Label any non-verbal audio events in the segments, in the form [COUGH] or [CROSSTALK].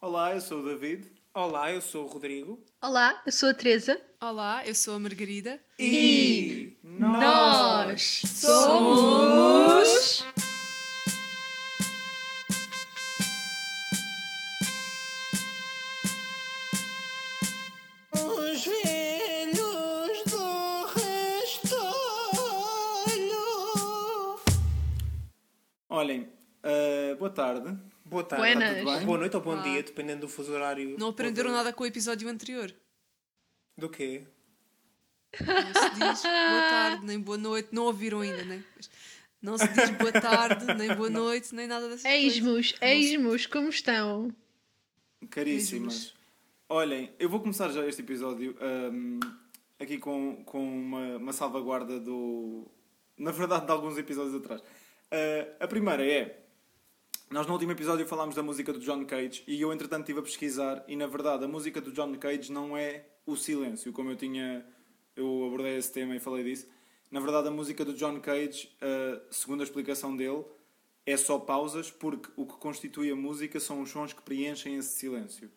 Olá, eu sou o David. Olá, eu sou o Rodrigo. Olá, eu sou a Teresa. Olá, eu sou a Margarida. E Nós somos. Os velhos do restolho. Olhem, eh, boa tarde. Boa tarde. Buenas. Está tudo bem? Boa noite ou bom Olá. dia, dependendo do fuso horário. Não aprenderam nada com o episódio anterior. Do quê? Não se diz boa tarde, nem boa noite. Não ouviram ainda, né? Não se diz boa tarde, nem boa noite, nem nada dessas coisas. Eis-mos, eis-mos, como estão? Caríssimas. Olhem, eu vou começar já este episódio ahm, aqui com, com uma, uma salvaguarda do. Na verdade, de alguns episódios atrás. Ah, a primeira é. Nós no último episódio falámos da música do John Cage e eu, entretanto, estive a pesquisar e, na verdade, a música do John Cage não é o silêncio, como eu tinha. Eu abordei esse tema e falei disso. Na verdade, a música do John Cage, ah, segundo a explicação dele, é só pausas porque o que constitui a música são os sons que preenchem esse silêncio.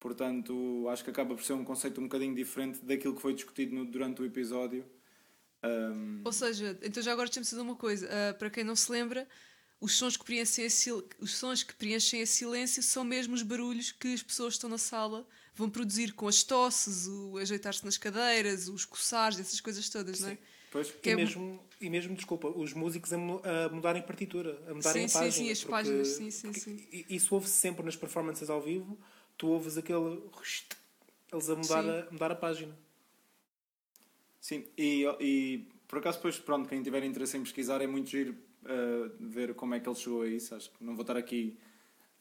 Portanto, acho que acaba por ser um conceito um bocadinho diferente daquilo que foi discutido no- durante o episódio. Ahm, Ou seja, então já agora deixa-me dizer uma coisa. Ah, para quem não se lembra, os sons, que preenchem os sons que preenchem esse silêncio são mesmo os barulhos que as pessoas que estão na sala vão produzir com as tosses, o ajeitar-se nas cadeiras, os coçares, essas coisas todas, não é? pois, Que E, é- mesmo, e mesmo, desculpa, os músicos a, a mudarem partitura, a mudarem Sim, a sim, página. sim, as porque- páginas, sim, sim, sim. Isso ouve-se sempre nas performances ao vivo, tu ouves aquele... Eles a mudar, Sim. a, mudar a página. Sim, e, e por acaso, depois, pronto, quem tiver interesse em pesquisar, é muito giro ver como é que ele chegou a isso. Acho que não vou estar aqui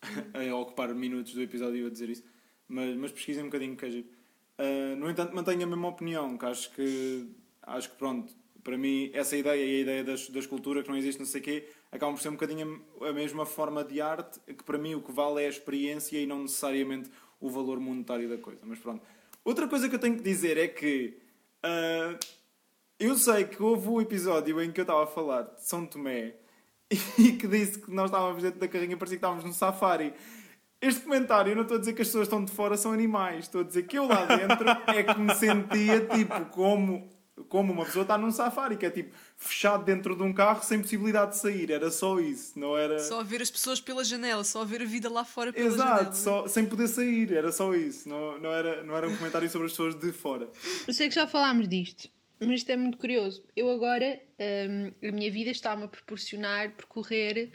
[LAUGHS] a ocupar minutos do episódio a dizer isso, mas, mas pesquisem um bocadinho que é giro. Ah, no entanto, mantenho a mesma opinião, que acho que, acho que pronto, para mim, essa ideia e a ideia das, da escultura que não existe, não sei o quê, acabam por ser um bocadinho a, mesma forma de arte, que para mim o que vale é a experiência e não necessariamente o valor monetário da coisa. Mas pronto. Outra coisa que eu tenho que dizer é que ah, eu sei que houve um episódio em que eu estava a falar de São Tomé [LAUGHS] e que disse que nós estávamos dentro da carrinha, parecia que estávamos no safari. Este comentário, eu não estou a dizer que as pessoas estão de fora são animais, estou a dizer que eu lá dentro é que me sentia tipo como, como uma pessoa está num safari, que é tipo fechado dentro de um carro sem possibilidade de sair. Era só isso, não era. Só a ver as pessoas pela janela, só a ver a vida lá fora pela Exato, janela. só, sem poder sair, era só isso. Não, não, era, não era um comentário sobre as pessoas de fora. Eu sei que já falámos disto, mas isto é muito curioso. Eu agora, hum, a minha vida está-me a proporcionar percorrer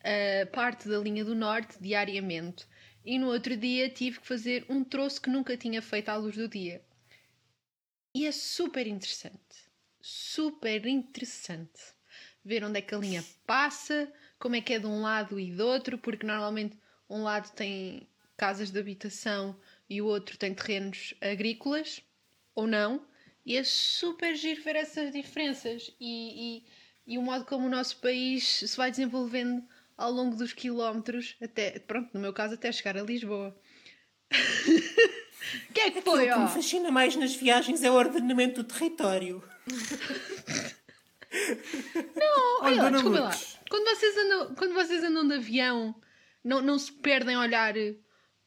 uh, parte da linha do norte diariamente. E no outro dia tive que fazer um troço que nunca tinha feito à luz do dia. E é super interessante. Super interessante. Ver onde é que a linha passa, como é que é de um lado e do outro, porque normalmente um lado tem casas de habitação e o outro tem terrenos agrícolas, ou não. E é super giro ver essas diferenças e, e, e o modo como o nosso país se vai desenvolvendo ao longo dos quilómetros, até, pronto, no meu caso, até chegar a Lisboa. O [LAUGHS] que é que foi, O que me ó? fascina mais nas viagens é o ordenamento do território. [LAUGHS] [LAUGHS] Olha lá, desculpa lá. Quando vocês andam, quando vocês andam de avião, não, não se perdem a olhar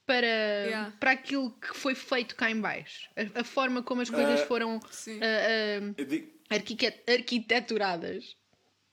para, Yeah. para aquilo que foi feito cá em baixo. A, a forma como as coisas Ah, foram Sim. ah, digo, ah, arquique- arquiteturadas.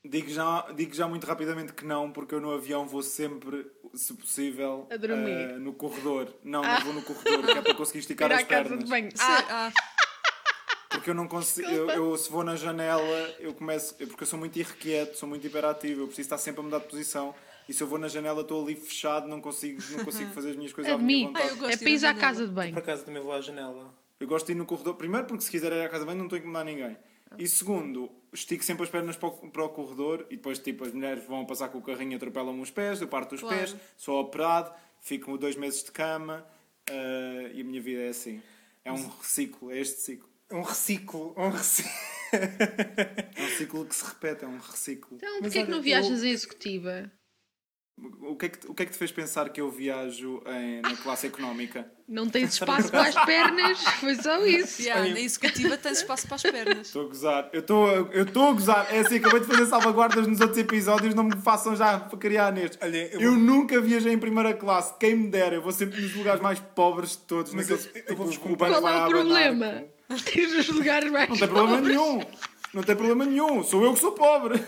Digo já, digo já muito rapidamente que não, porque eu no avião vou sempre, se possível, A dormir. no corredor. Não, não vou no corredor, que é para conseguir esticar as casa pernas. de banho. Se- Ah, ah, [LAUGHS] Porque eu não consigo, eu, eu, se vou na janela, eu começo, porque eu sou muito irrequieto, sou muito hiperativo, eu preciso estar sempre a mudar de posição. E se eu vou na janela, estou ali fechado, não consigo, não consigo fazer as minhas coisas à minha vontade. Ah, é de para ir à à casa de Por banho. acaso também vou à janela. Eu gosto de ir no corredor, primeiro porque se quiser ir à casa bem não estou a incomodar ninguém. E segundo, estico sempre as pernas para o, para o corredor e depois tipo as mulheres vão passar com o carrinho e atropelam-me os pés, eu parto os Claro. pés, sou operado, fico dois meses de cama eh, e a minha vida é assim. É um reciclo, é este ciclo. Um reciclo, um reciclo. [LAUGHS] É um ciclo que se repete, é um reciclo. Então, porquê é que não viajas eu- em executiva? O que, é que, o que é que te fez pensar que eu viajo em- na classe económica? Não tens espaço para as pernas, [LAUGHS] foi só isso. Yeah, na executiva tens espaço para as pernas. Estou a gozar. Eu estou a- eu estou a gozar. É assim, acabei de fazer salvaguardas nos outros episódios, não me façam já para criar nestes. Olha, eu eu vou- nunca viajei em primeira classe. Quem me dera, eu vou sempre nos lugares mais pobres de todos. Mas naqueles, eu- eu tipo, banco Qual vai é o abanar. problema? [LAUGHS] Tens os lugares mais Não tem problema pobres. nenhum. Não tem problema nenhum. Sou eu que sou pobre.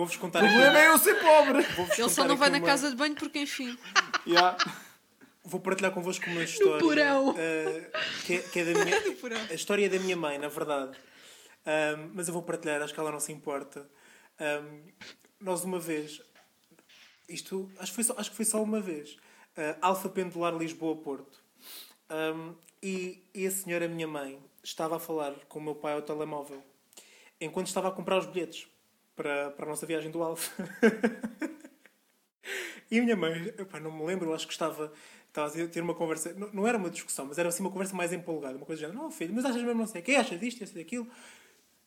Vou-vos contar O problema é eu ser pobre. Ele só não vai na uma- casa de banho porque, enfim. Yeah. Vou partilhar convosco uma história. porão. eh, que, é, que é da minha. [LAUGHS] porão. A história da minha mãe, na verdade. Ahm, mas eu vou partilhar, acho que ela não se importa. Ahm, nós, uma vez. Isto, acho que foi só, acho que foi só uma vez. Ah, Alfa Pendular Lisboa-Porto. Ahm, e, e a senhora, minha mãe, estava a falar com o meu pai ao telemóvel. Enquanto estava a comprar os bilhetes para, para a nossa viagem do Alfa. [LAUGHS] E a minha mãe, epá, não me lembro, acho que estava, estava a ter uma conversa, não, não era uma discussão, mas era assim uma conversa mais empolgada, uma coisa de género, não filho, mas achas mesmo não sei o que, achas disto, achas daquilo?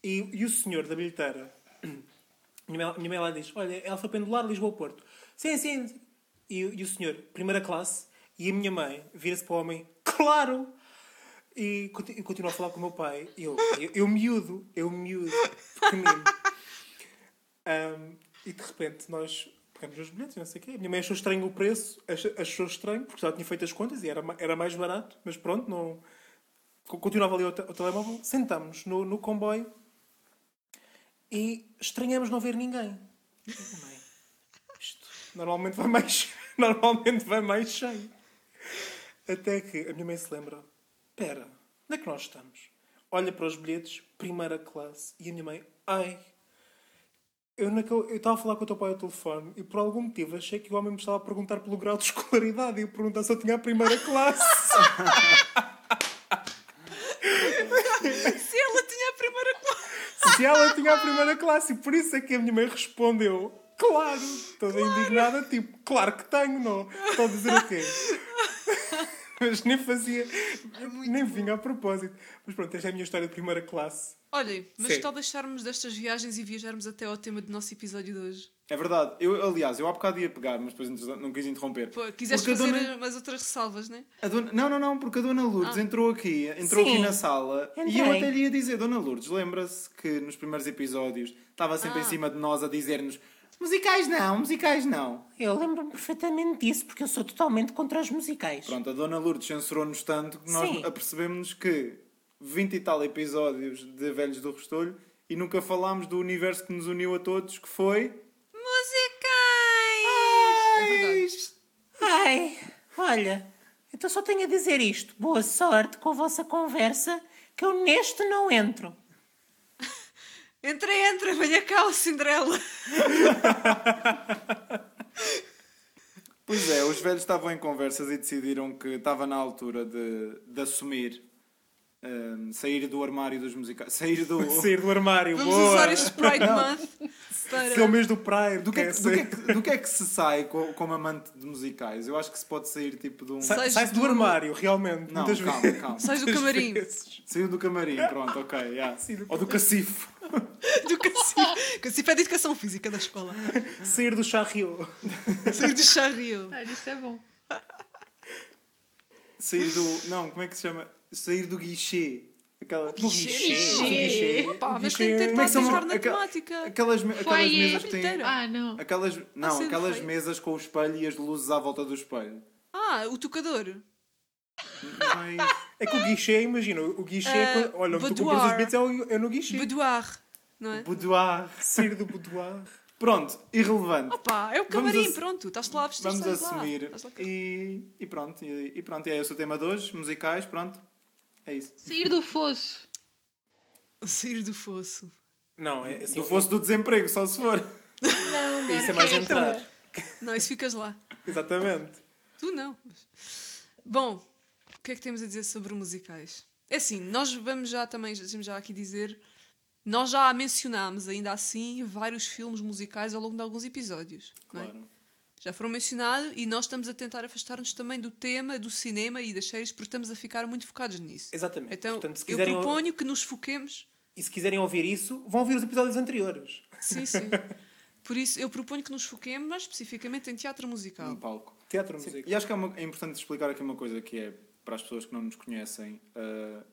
E, e o senhor da bilheteira, [CLEARS THROAT] minha minha mãe lá diz, olha, é Alfa Pendular, Lisboa-Porto. Sim, sim. E, e o senhor, primeira classe, e a minha mãe vira-se para o homem, claro! E, conti- continua a falar com o meu pai, eu, eu, eu miúdo, eu miúdo, pequenino. Um, e de repente nós pegamos os bilhetes, não sei o quê. A minha mãe achou estranho o preço, ach- achou estranho, porque já tinha feito as contas e era, era mais barato, mas pronto, não. co- Continuava ali o, te- o telemóvel, sentamos no, no comboio e estranhamos não ver ninguém. Isto normalmente vai mais, [LAUGHS] normalmente vai mais cheio. Até que a minha mãe se lembra: espera, onde é que nós estamos? Olha para os bilhetes, primeira classe, e a minha mãe, ai, eu, estava a falar com o teu pai ao telefone e por algum motivo achei que o homem me estava a perguntar pelo grau de escolaridade e eu perguntar se eu tinha a primeira classe. Se ela tinha a primeira classe. se ela tinha a primeira classe e por isso é que a minha mãe respondeu. Claro! Toda indignada, tipo, claro que tenho, não. Estou a dizer o quê? [LAUGHS] Mas nem fazia. nem vinha a propósito. Mas pronto, esta é a minha história de primeira classe. Olhem, mas Sim. tal deixarmos destas viagens e viajarmos até ao tema do nosso episódio de hoje? É verdade. Eu, aliás, eu há bocado ia pegar, mas depois não quis interromper. Pô, quiseste Porque fazer dona- umas outras ressalvas, né? A dona- Não, não, não, porque a Dona Lourdes entrou aqui, entrou Sim. aqui na sala e eu Entrei. até lhe ia dizer, Dona Lourdes, lembra-se que nos primeiros episódios estava sempre em Ah. cima de nós a dizer-nos musicais não, musicais não. Eu lembro-me perfeitamente disso, porque eu sou totalmente contra os musicais. Pronto, a Dona Lourdes censurou-nos tanto que nós Sim. apercebemos que 20 e tal episódios de Velhos do Restolho e nunca falámos do universo que nos uniu a todos, que foi... Musicais! É. Ai, olha, então só tenho a dizer isto. Boa sorte com a vossa conversa, que eu neste não entro. Entra, entra, venha cá, o Cinderela. Pois é, os velhos estavam em conversas e decidiram que estava na altura de, de assumir, hum, sair do armário dos musicais, sair do... [LAUGHS] Sair do armário, Vamos boa! usar este Pride Month Que é o para. mês do Pride. Do que, é, que- do, que é que, do que é que se sai co- como amante de musicais? Eu acho que se pode sair tipo de um. Sa- Sais Sai-se do do- armário, realmente. Não, muitas calma, vezes. calma. Sais do camarim. Saiu do camarim, pronto, ok. yeah. [LAUGHS] Sim, do Ou do cacifo. [LAUGHS] Do Cacife. Cacife é de educação física da escola. Sair do charrio. Sair de charrio. Ah, isso é bom. Sair do. Não, como é que se chama? Sair do guichê. Aquela... No guichê. Guichê. no guichê. Opa, mas Guichê. tem que Como é que são- pensar na temática. Aquelas, me- aquelas Foyer. mesas que têm. Ah, não. Aquelas, não, sendo aquelas feio. mesas com o espelho e as luzes à volta do espelho. Ah, o tocador. Mas, É que o guichê, imagina, o guichê, é Ah, quando- olha, onde tu boudoir. compras os bilhetes é, o- é no guichê. Boudoir. Não é? boudoir. Sair do boudoir. Pronto, irrelevante. Opa, é o Vamos camarim, ass- pronto. Estás-te lá a vestir, Vamos estás lá. assumir. Estás lá. E, e pronto, e, e pronto. E é esse o tema de hoje, musicais, pronto. É isso. Sair do fosso. Sair do fosso. Não, é assim. Se fosse do desemprego, só se for. Não, Isso é mais entrar. Não, isso ficas lá. Exatamente. Tu não. Bom, o que é que temos a dizer sobre musicais? É assim, nós vamos já também, deixa-me já aqui dizer, nós já mencionámos ainda assim vários filmes musicais ao longo de alguns episódios. não é? Já foram mencionados e nós estamos a tentar afastar-nos também do tema do cinema e das séries porque estamos a ficar muito focados nisso. Exatamente. Então, Portanto, se eu quiserem, proponho que nos foquemos. E se quiserem ouvir isso, vão ouvir os episódios anteriores. Sim, sim. [LAUGHS] Por isso, eu proponho que nos foquemos mais especificamente em teatro musical. Um palco. Teatro Sim, música. E acho que é, uma- é importante explicar aqui uma coisa que é para as pessoas que não nos conhecem. uh,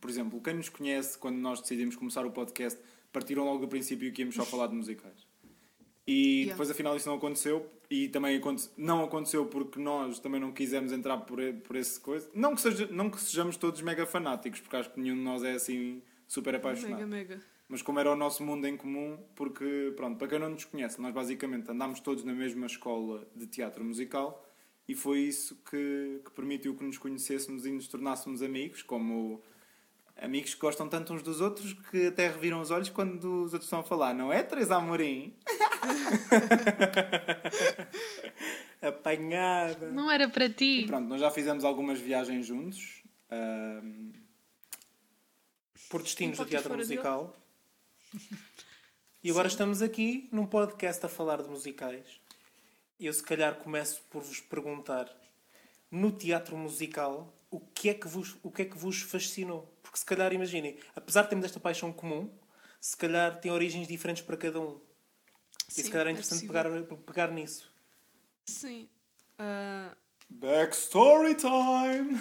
por exemplo, quem nos conhece, quando nós decidimos começar o podcast, partiram logo do princípio que íamos só falar de musicais. E Yeah. depois, afinal, isso não aconteceu. E também aconte- não aconteceu porque nós também não quisemos entrar por, por esse coisa. Não que, seja, não que sejamos todos mega fanáticos, porque acho que nenhum de nós é assim super apaixonado. Mega, mega. Mas como era o nosso mundo em comum, porque, pronto, para quem não nos conhece, nós basicamente andámos todos na mesma escola de teatro musical e foi isso que, que permitiu que nos conhecêssemos e nos tornássemos amigos, como amigos que gostam tanto uns dos outros que até reviram os olhos quando os outros estão a falar, não é, Teresa Amorim? [LAUGHS] Apanhada. Não era para ti. Pronto, nós já fizemos algumas viagens juntos. ahm, Por destinos Um do teatro musical. E agora estamos aqui num podcast a falar de musicais. E eu se calhar começo por vos perguntar no teatro musical o que é que vos, o que é que vos fascinou? Porque se calhar imaginem, apesar de termos esta paixão comum, se calhar tem origens diferentes para cada um. e Sim, se calhar é é interessante possível. pegar, pegar nisso. Sim. Ah, Backstory time!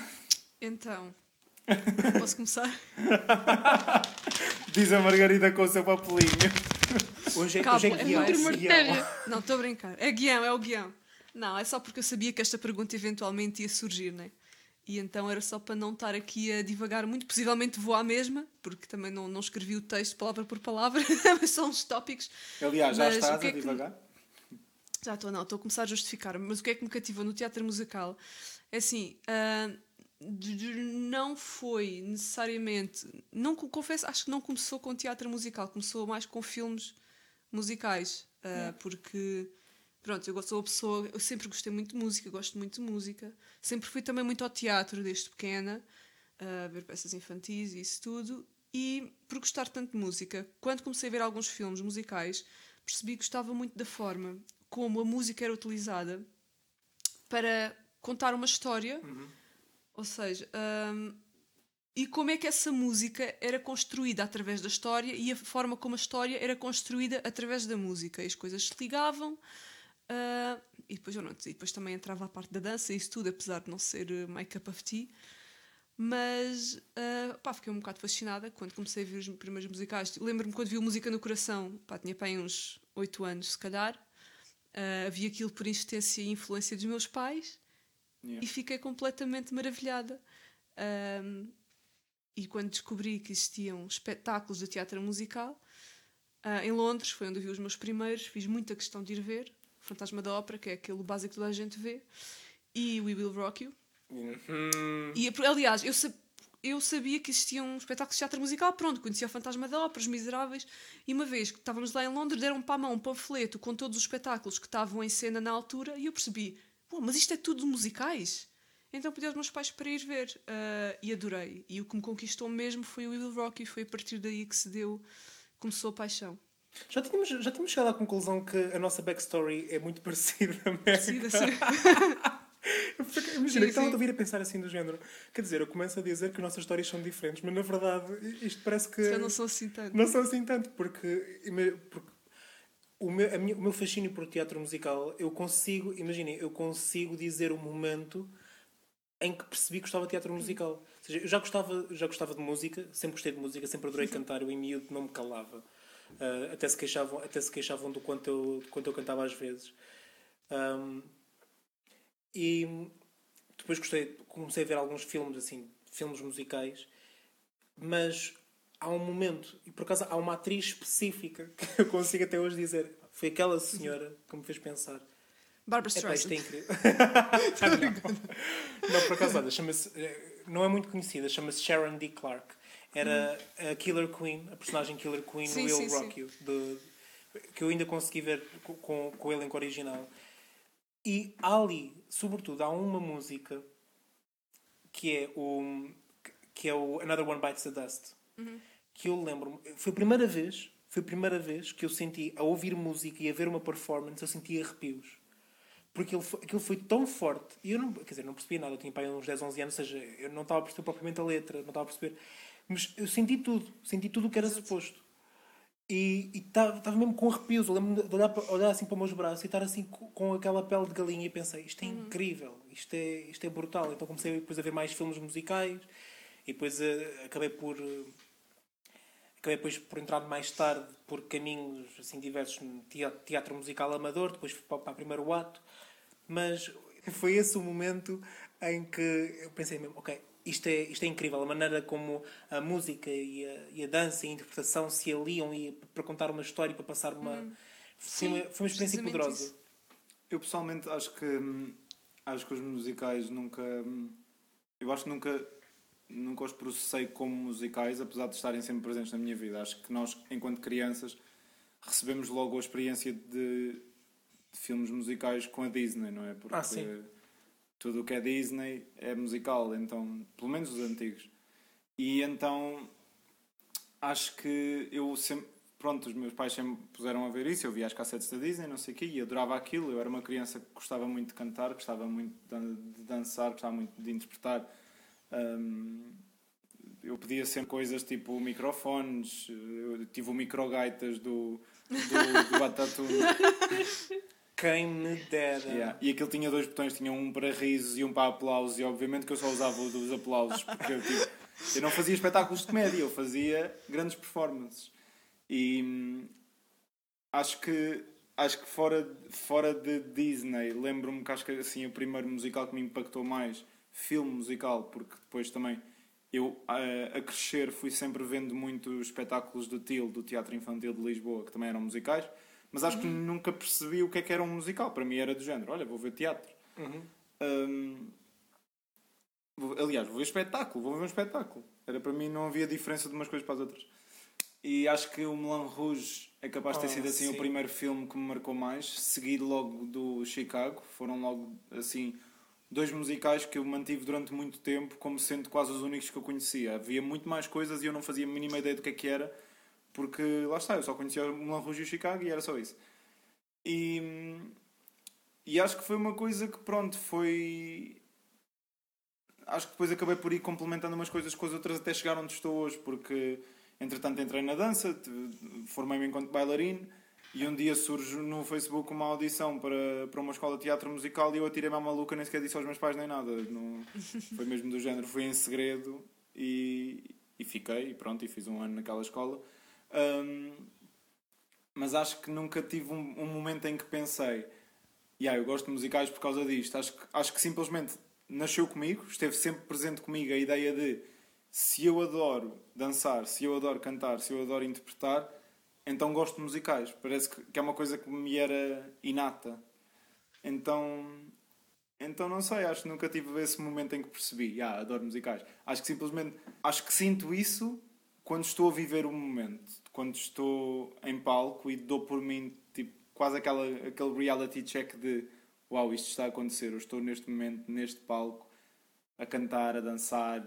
então. Posso começar? [LAUGHS] Diz a Margarida com o seu papelinho. Hoje é, Cabo, hoje é é guião. muito guião. Não, estou a brincar. É guião, é o guião. Não, é só porque eu sabia que esta pergunta eventualmente ia surgir, né? E então era só para não estar aqui a divagar muito. Possivelmente vou à mesma, porque também não, não escrevi o texto palavra por palavra, [LAUGHS] mas são uns tópicos. Aliás, já Mas estás que é a que- divagar? Já estou, não, estou a começar a justificar. Mas o que é que me cativou no teatro musical? É assim, de- não foi necessariamente. Não, co- confesso, acho que não começou com teatro musical, começou mais com filmes musicais. ah, Porque, pronto, eu sou uma pessoa. Eu sempre gostei muito de música, gosto muito de música. Sempre fui também muito ao teatro desde pequena, a ver peças infantis e isso tudo. E por gostar tanto de música, quando comecei a ver alguns filmes musicais, percebi que gostava muito da forma como a música era utilizada para contar uma história, ou seja, hum, e como é que essa música era construída através da história e a forma como a história era construída através da música. E as coisas se ligavam. Ah, e, depois, eu não, e depois também entrava a parte da dança e isso tudo, apesar de não ser uh, my cup of tea. Mas ah, pá, fiquei um bocado fascinada quando comecei a ver os primeiros musicais. Lembro-me quando vi o Música no Coração, pá, tinha aí uns 8 anos, se calhar. Ah, vi aquilo por insistência e influência dos meus pais Yeah. e fiquei completamente maravilhada. Ahm, e quando descobri que existiam espetáculos de teatro musical ah, em Londres, foi onde eu vi os meus primeiros, fiz muita questão de ir ver. Fantasma da Ópera, que é aquele básico que toda a gente vê, e We Will Rock You. Hum, E, aliás, eu, sa- eu sabia que existiam espetáculos de teatro musical, pronto, conhecia o Fantasma da Ópera, Os Miseráveis, e uma vez que estávamos lá em Londres, deram para a mão um panfleto com todos os espetáculos que estavam em cena na altura, e eu percebi, mas isto é tudo musicais? Então pedi aos meus pais para ir ver, ah, e adorei. E o que me conquistou mesmo foi o Will Rock, e foi a partir daí que se deu, começou a paixão. Já, tínhamos, já tínhamos chegado à conclusão que a nossa backstory é muito [LAUGHS] parecida. Sim, [LAUGHS] Meg. sim. Imagina, Sim, estava sim. a ouvir a pensar assim do género. Quer dizer, eu começo a dizer que as nossas histórias são diferentes, mas na verdade isto parece que. Já não sou assim tanto. Não são assim tanto, porque, porque o, meu, minha- o meu fascínio por teatro musical, eu consigo, imaginem, eu consigo dizer o momento em que percebi que gostava de teatro musical. Ou seja, eu já gostava, já gostava de música, sempre gostei de música, sempre adorei cantar, eu em miúdo não me calava. Ah, até, se queixavam, até se queixavam do quanto eu, do quanto eu cantava às vezes. Ahm, e depois gostei, comecei a ver alguns filmes, assim, filmes musicais, mas há um momento, e por acaso há uma atriz específica [LAUGHS] que eu consigo até hoje dizer, foi aquela senhora que me fez pensar. Barbara é Streisand. incrível. não. [LAUGHS] não, por acaso, olha, chama-se, eh, não é muito conhecida, chama-se Sharon D. Clark. Era a Killer Queen, a personagem Killer Queen Sim, no Will sim, Rock You, do- que eu ainda consegui ver co- com, com o elenco original. E ali, sobretudo, há uma música que é o que é o Another One Bites the Dust. Que eu lembro-me, foi a primeira vez, foi a primeira vez que eu senti a ouvir música e a ver uma performance, eu senti arrepios. Porque aquilo foi, aquilo foi tão forte. E eu não, quer dizer, não percebia nada. Eu tinha pai uns 10, 11 anos, ou seja, eu não estava a perceber propriamente a letra, não estava a perceber. Mas eu senti tudo, senti tudo o que era suposto. E estava mesmo com arrepios. Eu lembro de olhar, olhar assim para os meus braços e estar assim co- com aquela pele de galinha e pensei, isto é incrível, isto é, isto é brutal. Então comecei depois a ver mais filmes musicais e depois eh, acabei por. eh, acabei depois por entrar mais tarde por caminhos assim diversos no teatro, teatro musical amador, depois fui para, para o primeiro ato. Mas foi esse o momento em que eu pensei mesmo, ok, isto é, isto é incrível, a maneira como a música e a, e a dança e a interpretação se aliam e, para contar uma história, para passar uma. Foi, Sim, uma, foi uma experiência poderosa. isso. Eu pessoalmente acho que hum, acho que os musicais nunca hum, eu acho que nunca nunca os processei como musicais, apesar de estarem sempre presentes na minha vida. Acho que nós, enquanto crianças, recebemos logo a experiência de, de filmes musicais com a Disney, não é? Porque Ah, sim. Tudo o que é Disney é musical, então, pelo menos os antigos. E então acho que eu sempre. Pronto, os meus pais sempre puseram a ver isso, eu via as cassetes da Disney, não sei o quê, e adorava aquilo. Eu era uma criança que gostava muito de cantar, gostava muito de dançar, gostava muito de interpretar. Hum, eu pedia sempre coisas tipo microfones, eu tive o microgaitas do, do, do. [LAUGHS] Quem me dera. Yeah. E aquilo tinha dois botões, tinha um para risos e um para aplausos, e obviamente que eu só usava o dos aplausos, porque eu, tipo, eu não fazia espetáculos de comédia, eu fazia grandes performances. E hum, acho que acho que fora, fora de Disney, lembro-me que acho que assim, o primeiro musical que me impactou mais, filme musical, porque depois também eu a, a crescer fui sempre vendo muitos espetáculos do TIL, do Teatro Infantil de Lisboa, que também eram musicais, mas acho que nunca percebi o que é que era um musical. Para mim era do género, olha, vou ver teatro. Uhum. Hum, vou- aliás, vou ver espetáculo, vou ver um espetáculo. Era para mim não havia diferença de umas coisas para as outras. E acho que o Moulin Rouge é capaz de ter Ah, sido assim sim. o primeiro filme que me marcou mais, seguido logo do Chicago. Foram logo assim dois musicais que eu mantive durante muito tempo como sendo quase os únicos que eu conhecia. Havia muito mais coisas e eu não fazia a mínima ideia do que é que era, porque lá está, eu só conhecia o Moulin Rouge e o Chicago e era só isso. E, e acho que foi uma coisa que, pronto, foi. Acho que depois acabei por ir complementando umas coisas com as outras até chegar onde estou hoje, porque entretanto entrei na dança, formei-me enquanto bailarino e um dia surge no Facebook uma audição para, para uma escola de teatro musical e eu atirei-me à maluca, nem sequer disse aos meus pais nem nada. Não, [LAUGHS] foi mesmo do género, foi em segredo e, e fiquei, e pronto, e fiz um ano naquela escola. Hum, mas acho que nunca tive um, um momento em que pensei yeah, eu gosto de musicais por causa disto. Acho que, acho que simplesmente nasceu comigo, esteve sempre presente comigo a ideia de se eu adoro dançar, se eu adoro cantar, se eu adoro interpretar, então gosto de musicais. Parece que, que é uma coisa que me era inata. Então, então não sei, acho que nunca tive esse momento em que percebi, ah, adoro musicais. Acho que simplesmente, acho que sinto isso quando estou a viver o momento, quando estou em palco e dou por mim, tipo, quase aquela, aquele reality check de uau, isto está a acontecer, eu estou neste momento, neste palco, a cantar, a dançar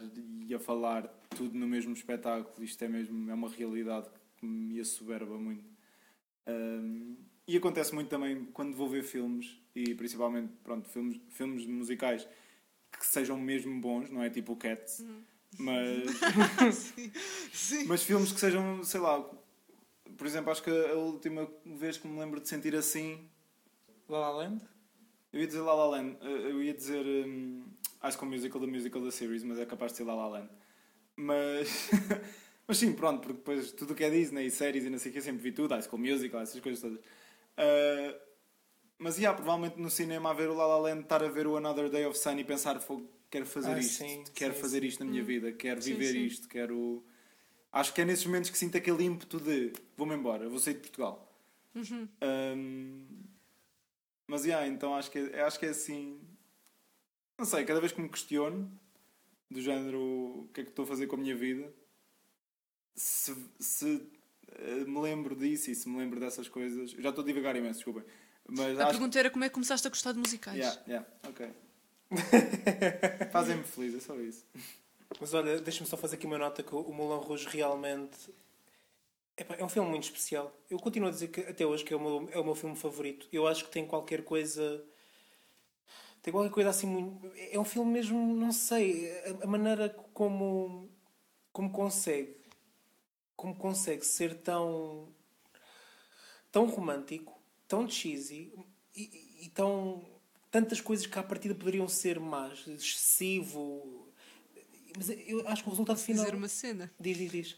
e a falar tudo no mesmo espetáculo. Isto é mesmo, é uma realidade que me assoberba muito. Um, e acontece muito também quando vou ver filmes, e principalmente, pronto, filmes, filmes musicais que sejam mesmo bons, não é tipo o Cats, mas, [LAUGHS] sim. Sim. mas filmes que sejam, sei lá, por exemplo, acho que a última vez que me lembro de sentir assim, La La Land? eu ia dizer La La Land, eh, eu ia dizer um, High School Musical, da musical da series, mas é capaz de ser La La Land. Mas, [LAUGHS] mas sim, pronto, porque depois tudo o que é Disney, séries e não sei o que, eu sempre vi tudo, High School Musical, essas coisas todas. Uh, mas, yeah, provavelmente no cinema a ver o La La Land, estar a ver o Another Day of Sun e pensar, "Fogo, quero fazer Ah, isto, sim, quero sim, fazer sim. isto na minha vida, quero Sim, viver sim. isto, quero... Acho que é nesses momentos que sinto aquele ímpeto de vou-me embora, vou sair de Portugal. Uhum. Um, mas, yeah, então acho que, é, acho que é assim... Não sei, cada vez que me questiono, do género, o que é que estou a fazer com a minha vida, se, se eh, me lembro disso e se me lembro dessas coisas... Já estou a divagar imenso, desculpem. Mas A acho pergunta era como é que começaste a gostar de musicais? Yeah, yeah, ok. [LAUGHS] Fazem-me feliz, é só isso. Mas olha, deixa-me só fazer aqui uma nota que o Moulin Rouge realmente epá, é um filme muito especial. Eu continuo a dizer que até hoje que é o meu, é o meu filme favorito. Eu acho que tem qualquer coisa. Tem qualquer coisa assim muito. É um filme mesmo, não sei, a, a maneira como, como consegue. Como consegue ser tão tão romântico, tão cheesy e, e- e tão. Tantas coisas que à partida poderiam ser más, excessivo. Mas eu acho que o resultado final. Dizer uma cena. Diz, diz, diz.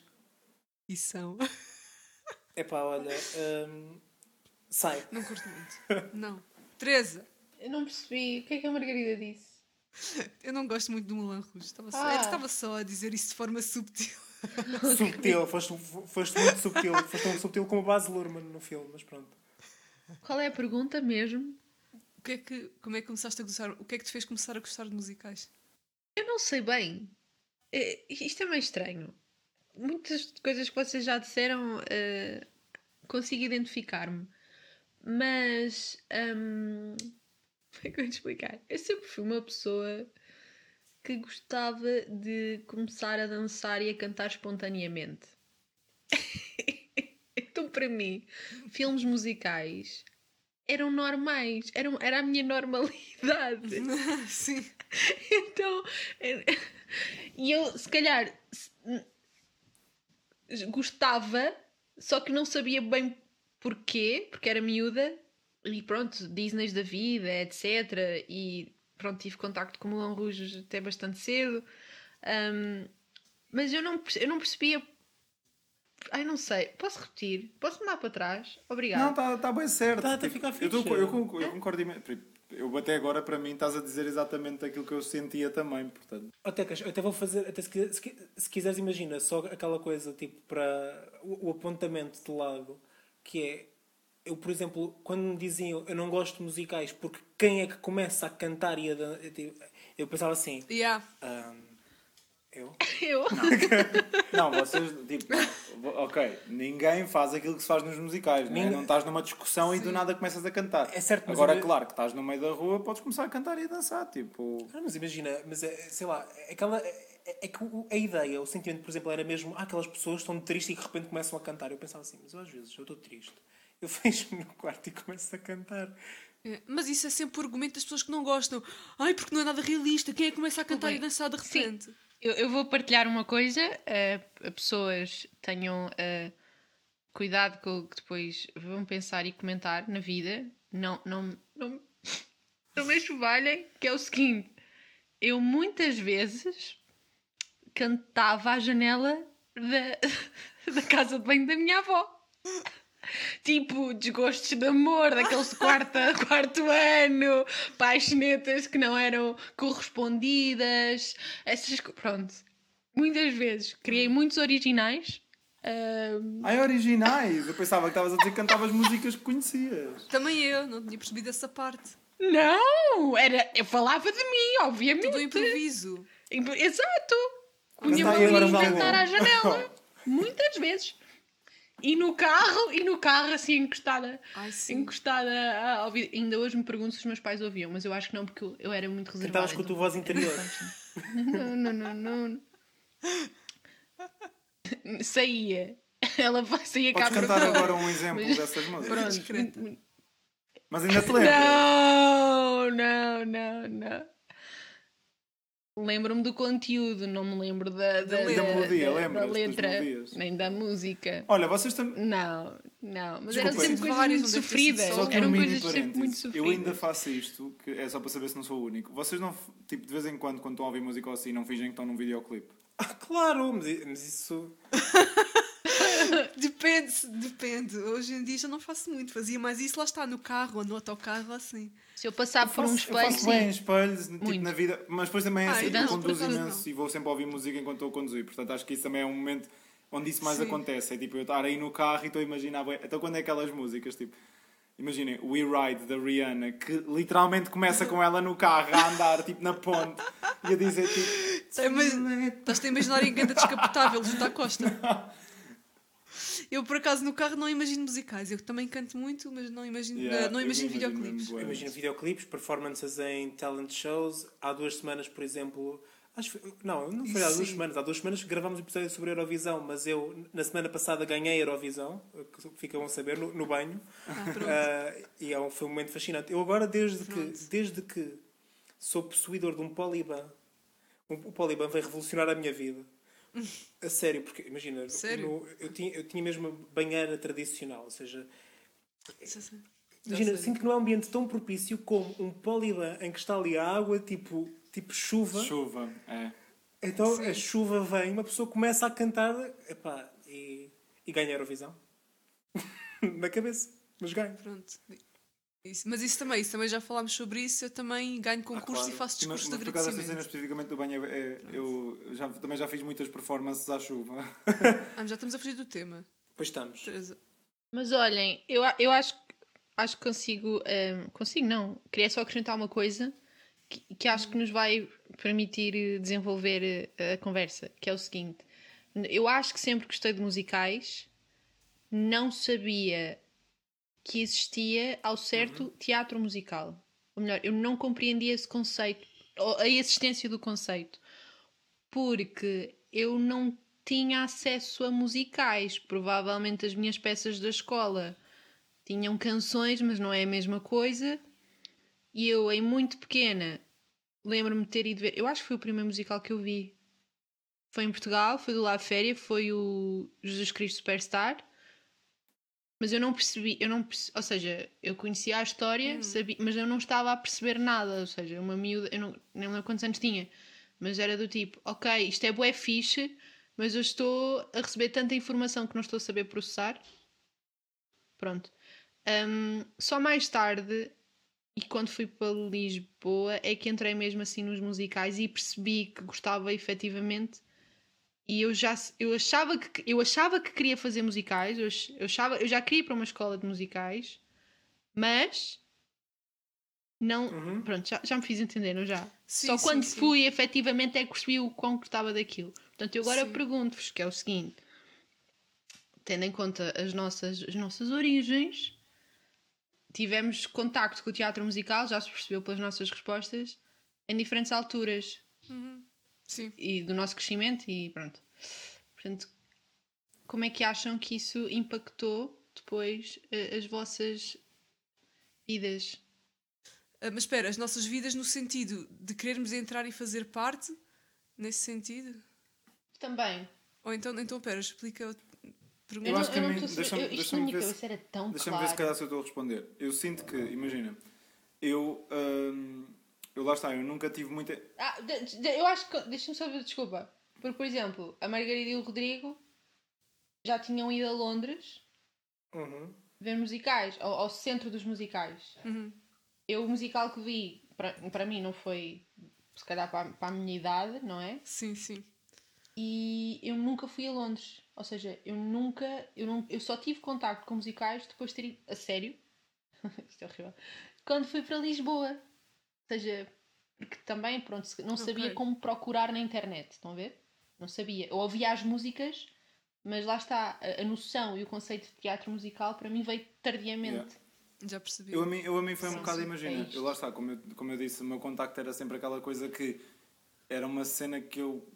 E são. [LAUGHS] Epá, olha. hum, sai. Não curto muito. Não. Teresa, Eu não percebi. O que é que a Margarida disse? eu não gosto muito do Moulin Rouge. Estava só, Ah. era- estava só a dizer isso de forma subtil. [LAUGHS] Subtil, foste, foste muito subtil. Foste tão subtil como o Baz Luhrmann no filme, mas pronto. Qual é a pergunta mesmo? Que é que, como é que começaste a gostar? O que é que te fez começar a gostar de musicais? Eu não sei bem. É, isto é meio estranho. Muitas coisas que vocês já disseram eh, consigo identificar-me. Mas. hum, [LAUGHS] como é que eu vou explicar? Eu sempre fui uma pessoa que gostava de começar a dançar e a cantar espontaneamente. [LAUGHS] então, para mim, filmes musicais eram normais. Eram, era a minha normalidade. [LAUGHS] Sim. Então, eh, e eu se calhar gostava, só que não sabia bem porquê, porque era miúda, e pronto, Disney da vida, etc. E pronto, tive contacto com o Moulin Rouge até bastante cedo. Ahm, mas eu não, eu não percebia. Ai, não sei. Posso repetir? Posso mudar para trás? Obrigada. Não, está tá bem certo. Tá, tá a ficar eu, tô- fixe. eu concordo, eu concordo Eu até agora, para mim, estás a dizer exatamente aquilo que eu sentia também, portanto. Eu até vou fazer, até se, se, se quiseres, imagina, só aquela coisa tipo para o, o apontamento de lado, que é eu, por exemplo, quando me diziam eu não gosto de musicais porque quem é que começa a cantar e a dan- eu, tipo, eu pensava assim, Yeah. "Ahm, eu? [LAUGHS] Eu? Não, vocês, tipo, ok, ninguém faz aquilo que se faz nos musicais, não, é? Ninguém- não estás numa discussão e do nada começas a cantar. É certo, mas Agora, eu- claro que estás no meio da rua, podes começar a cantar e a dançar, tipo. Ah, mas imagina, mas é, sei lá, é aquela. É, é que o- a ideia, o sentimento, por exemplo, era mesmo ah, aquelas pessoas estão tristes e que de repente começam a cantar. Eu pensava assim, mas eu, às vezes eu estou triste. Eu [LAUGHS] fecho-me no quarto e começo a cantar. É, Mas isso é sempre o argumento das pessoas que não gostam. Ai, porque não é nada realista. Quem é que começa a cantar e dançar de Sim. Eu, eu vou partilhar uma coisa, a pessoas tenham eh, cuidado com o que depois vão pensar e comentar na vida. Não, não, não, não me enxovalhem, que é o seguinte: eu muitas vezes cantava à janela da, [LAUGHS] da casa de banho da minha avó. Tipo, desgostos de amor, daqueles de quarta, [LAUGHS] quarto ano, paixonetas que não eram correspondidas, essas Pronto. Muitas vezes criei muitos originais. ahm, Ai, originais! Eu pensava que estavas a dizer que cantavas músicas que conhecias. Também eu, não tinha percebido essa parte. não! Era, eu falava de mim, obviamente. Tudo improviso. Imp- Exato! Ali agora a um cantar à janela. [LAUGHS] Muitas vezes. E no carro, e no carro assim encostada. Ai. Encostada a ouvir. Ainda hoje me pergunto se os meus pais ouviam, mas eu acho que não, porque eu, eu era muito reservada. Cantavas com a tua então- voz interior. Não, não, não, não. Saía. Ela vai sair cá Podes para cantar agora um exemplo Mas- dessas músicas. Pronto. Mas ainda te lembras? Não, não, não, não. Lembro-me do conteúdo, não me lembro da, da, E da melodia, da- da letra, nem da música. Olha, vocês também. Não, não, mas Desculpa, eram sempre coisas Várias, muito sofridas. só que Eram um coisas sempre muito sofridas. Eu ainda faço isto, que é só para saber se não sou o único. Vocês não, tipo, de vez em quando, quando estão a ouvir música ou assim, não fingem que estão num videoclipe. Ah, claro, mas, mas isso. [LAUGHS] [LAUGHS] Depende, depende. Hoje em dia já não faço muito. Fazia mais isso lá está, no carro ou no autocarro, assim. Se eu passar por um eu espelho, faço bem sim. espelhos tipo, Muito. na vida, mas depois também é Ai, assim, não, eu conduzo imenso não. e vou sempre ouvir música enquanto estou a conduzir. Portanto, acho que isso também é um momento onde isso mais Sim. acontece. É tipo eu estar aí no carro e estou a imaginar. bué- Então, quando é aquelas músicas, tipo, imaginem, We Ride da Rihanna, que literalmente começa com ela no carro a andar, tipo, na ponte e a dizer, tipo, estás-te a imaginar em ganda descapotável junto à costa. [LAUGHS] Eu, por acaso, no carro não imagino musicais. Eu também canto muito, mas não imagino, Yeah, não eu imagino imagino videoclipes. mesmo, bué. Imagina videoclipes, performances em talent shows. Há duas semanas, por exemplo. Acho, que- não, não foi há duas Sim. semanas. Há duas semanas que gravámos um episódio sobre a Eurovisão, mas eu, na semana passada, ganhei a Eurovisão, que ficam a saber, no, no banho. Ah. Ah, e é um, foi um momento fascinante. Eu agora, desde que, desde que sou possuidor de um Poliban, um, o Poliban veio revolucionar a minha vida. A sério, porque imagina, Sério? no- eu, tinha, eu tinha mesmo uma banheira tradicional, ou seja, Imagina, sinto que não é um ambiente tão propício como um polilã em que está ali a água, tipo, tipo chuva. Chuva, é. Então a chuva vem, uma pessoa começa a cantar epá, e, e ganha a Eurovisão. [LAUGHS] Na cabeça. Mas ganha. Pronto. Isso- mas isso também, isso também já falámos sobre isso. Eu também ganho concursos Ah, claro. e faço mas- discursos de mas por causa dessa cena agradecimento. especificamente do banho, é, é- eu já, também já fiz muitas performances à chuva. Ah, já estamos a fugir do tema. Pois estamos. Teresa. Mas olhem, eu, a- eu acho, que- acho que consigo. ehm, consigo, não. Queria só acrescentar uma coisa que, que acho que nos vai permitir eh, desenvolver eh, a conversa, que é o seguinte. Eu acho que sempre gostei de musicais, não sabia que existia ao certo teatro musical. Ou melhor, eu não compreendia esse conceito, ou a existência do conceito, porque eu não tinha acesso a musicais. Provavelmente as minhas peças da escola tinham canções, mas não é a mesma coisa. E eu, em muito pequena, lembro-me de ter ido ver. Eu acho que foi o primeiro musical que eu vi. Foi em Portugal, foi do La Féria, foi o Jesus Cristo Superstar. Mas eu não percebi, eu não perce- ou seja, eu conhecia a história, sabia, mas eu não estava a perceber nada, ou seja, uma miúda, eu não, nem lembro quantos anos tinha, mas era do tipo, ok, isto é bué fixe, mas eu estou a receber tanta informação que não estou a saber processar. Pronto. Hum, só mais tarde, e quando fui para Lisboa, é que entrei mesmo assim nos musicais e percebi que gostava efetivamente. E eu já eu achava que eu achava que queria fazer musicais, eu, eu achava, eu já queria ir para uma escola de musicais, mas não, Uhum. pronto, já, já me fiz entender, não já? Sim, Só quando sim. fui, efetivamente, é que percebi o quão gostava daquilo. Portanto, eu agora pergunto-vos, que é o seguinte: tendo em conta as nossas, as nossas origens, tivemos contacto com o teatro musical, já se percebeu pelas nossas respostas, em diferentes alturas Sim. e do nosso crescimento e pronto. Portanto, como é que acham que isso impactou depois eh, as vossas vidas? Ah, mas espera, as nossas vidas no sentido de querermos entrar e fazer parte? Nesse sentido? Também. Ou então, então espera, explica. Pergunta. Eu não- acho que deixa-me- minha ver se- tão Deixa-me ver se claro. calhar se eu estou a responder. Eu sinto que, imagina, eu, hum, eu lá está, eu nunca tive muita. Ah, de- de- eu acho que. Deixa-me só ver, desculpa. Porque, por exemplo, a Margarida e o Rodrigo já tinham ido a Londres Uhum. ver musicais, ao, ao centro dos musicais. Eu, o musical que vi, para, para mim, não foi, se calhar, para, a- para a minha idade, não é? Sim, sim. E eu nunca fui a Londres. Ou seja, eu nunca. Eu, não, eu só tive contacto com musicais depois de ter ido. A sério? [LAUGHS] Isto é horrível. Quando fui para Lisboa. Ou seja, porque também, pronto, não sabia Ok. como procurar na internet. Estão a ver? Não sabia. Eu ouvia as músicas, mas lá está. A, a noção e o conceito de teatro musical para mim veio tardiamente. Yeah. Já percebi. Eu a mim, eu a mim foi um Sim, bocado, sim, imagina, é eu lá está, como eu, como eu disse, o meu contacto era sempre aquela coisa que era uma cena que eu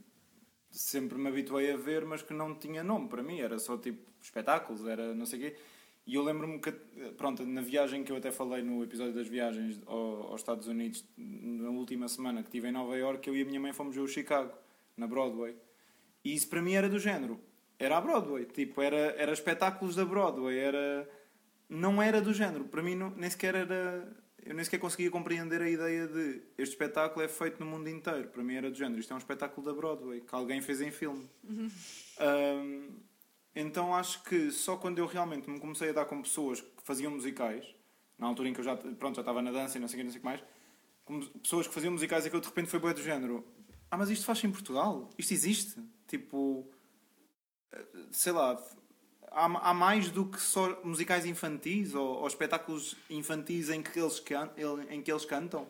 sempre me habituei a ver, mas que não tinha nome para mim, era só tipo espetáculos, era não sei o quê. E eu lembro-me que, pronto, na viagem que eu até falei no episódio das viagens ao- aos Estados Unidos, na última semana que estive em Nova York, eu e a minha mãe fomos ver o Chicago, na Broadway. E isso para mim era do género. Era a Broadway. Tipo, era, era espetáculos da Broadway. Era... Não era do género. Para mim não, nem sequer era... Eu nem sequer conseguia compreender a ideia de este espetáculo é feito no mundo inteiro. Para mim era do género. Isto é um espetáculo da Broadway que alguém fez em filme. Ahm, então acho que só quando eu realmente me comecei a dar com pessoas que faziam musicais, na altura em que eu já, pronto, já estava na dança e não sei o que, não sei que mais, como pessoas que faziam musicais e que eu de repente foi boa do género. Ah, mas isto faz em Portugal? Isto existe? Tipo, sei lá, há, há mais do que só musicais infantis ou, ou espetáculos infantis em que, eles can, em que eles cantam.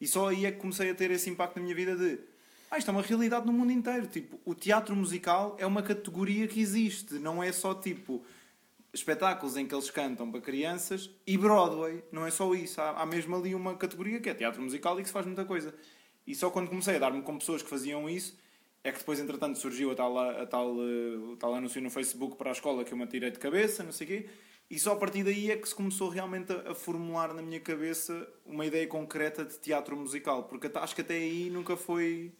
E só aí é que comecei a ter esse impacto na minha vida de ah, isto é uma realidade no mundo inteiro. Tipo, o teatro musical é uma categoria que existe, não é só tipo espetáculos em que eles cantam para crianças e Broadway, não é só isso. Há, há mesmo ali uma categoria que é teatro musical e que se faz muita coisa. E só quando comecei a dar-me com pessoas que faziam isso é que depois, entretanto, surgiu a tal, a tal, eh, o tal anúncio no Facebook para a escola que eu me atirei de cabeça, não sei o quê. E só a partir daí é que se começou realmente a, a formular na minha cabeça uma ideia concreta de teatro musical. Porque acho que até aí nunca foi.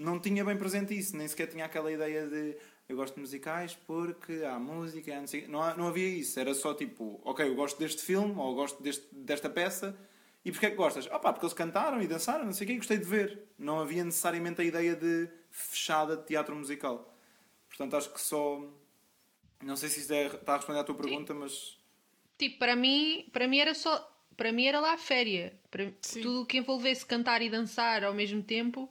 Não tinha bem presente isso, nem sequer tinha aquela ideia de eu gosto de musicais porque há música, há não, sei... não, há- não havia isso. Era só tipo, ok, eu gosto deste filme ou gosto deste, desta peça. E porquê é que gostas? Ah pá, porque eles cantaram e dançaram, não sei o quê, e gostei de ver. Não havia necessariamente a ideia de fechada de teatro musical. Portanto, acho que só. Não sei se isto é- está a responder à tua pergunta, mas. Tipo, para mim, para mim era só. Para mim era lá a féria. Para, Sim. tudo o que envolvesse cantar e dançar ao mesmo tempo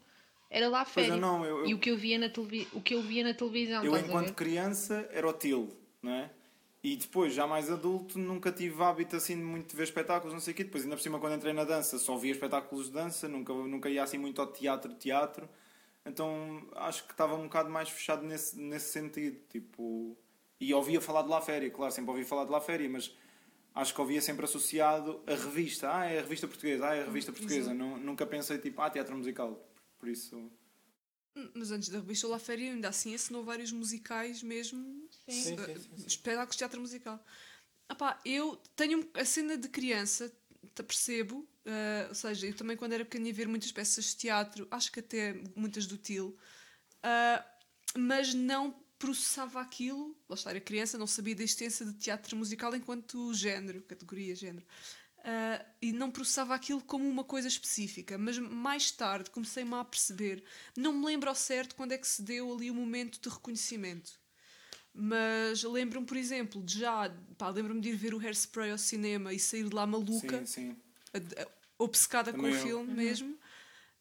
era lá a Pois não, eu- eu- E o que eu via na, televi... o que eu via na televisão. Eu, enquanto criança, era o Til, não é? E depois, já mais adulto, nunca tive hábito assim de muito de ver espetáculos, não sei o quê. Depois, ainda por cima, quando entrei na dança, só via espetáculos de dança, nunca, nunca ia assim muito ao teatro, teatro. Então, acho que estava um bocado mais fechado nesse, nesse sentido. Tipo, e ouvia falar de La Féria, claro, sempre ouvi falar de La Féria, mas acho que ouvia sempre associado a revista. Ah, é a revista portuguesa, ah, é a revista portuguesa. Nu- Nunca pensei, tipo, ah, teatro musical. Por isso... Mas antes da revista La Féria, ainda assim assinou vários musicais mesmo. Sim, eh, sim, sim, sim. Espetáculos de teatro musical. Ah pá, eu tenho a cena de criança, te percebo. eh, ou seja, eu também quando era pequena ia ver muitas peças de teatro, acho que até muitas do Til, ah, mas não processava aquilo. Lá está, era criança, não sabia da existência de teatro musical enquanto género, categoria género. Ah, e não processava aquilo como uma coisa específica, mas mais tarde comecei-me a perceber. Não me lembro ao certo quando é que se deu ali o momento de reconhecimento. Mas lembro-me, por exemplo, de já. Pá, lembro-me de ir ver o Hairspray ao cinema e sair de lá maluca, Sim, sim. a- a- obcecada Também com o eu. filme mesmo.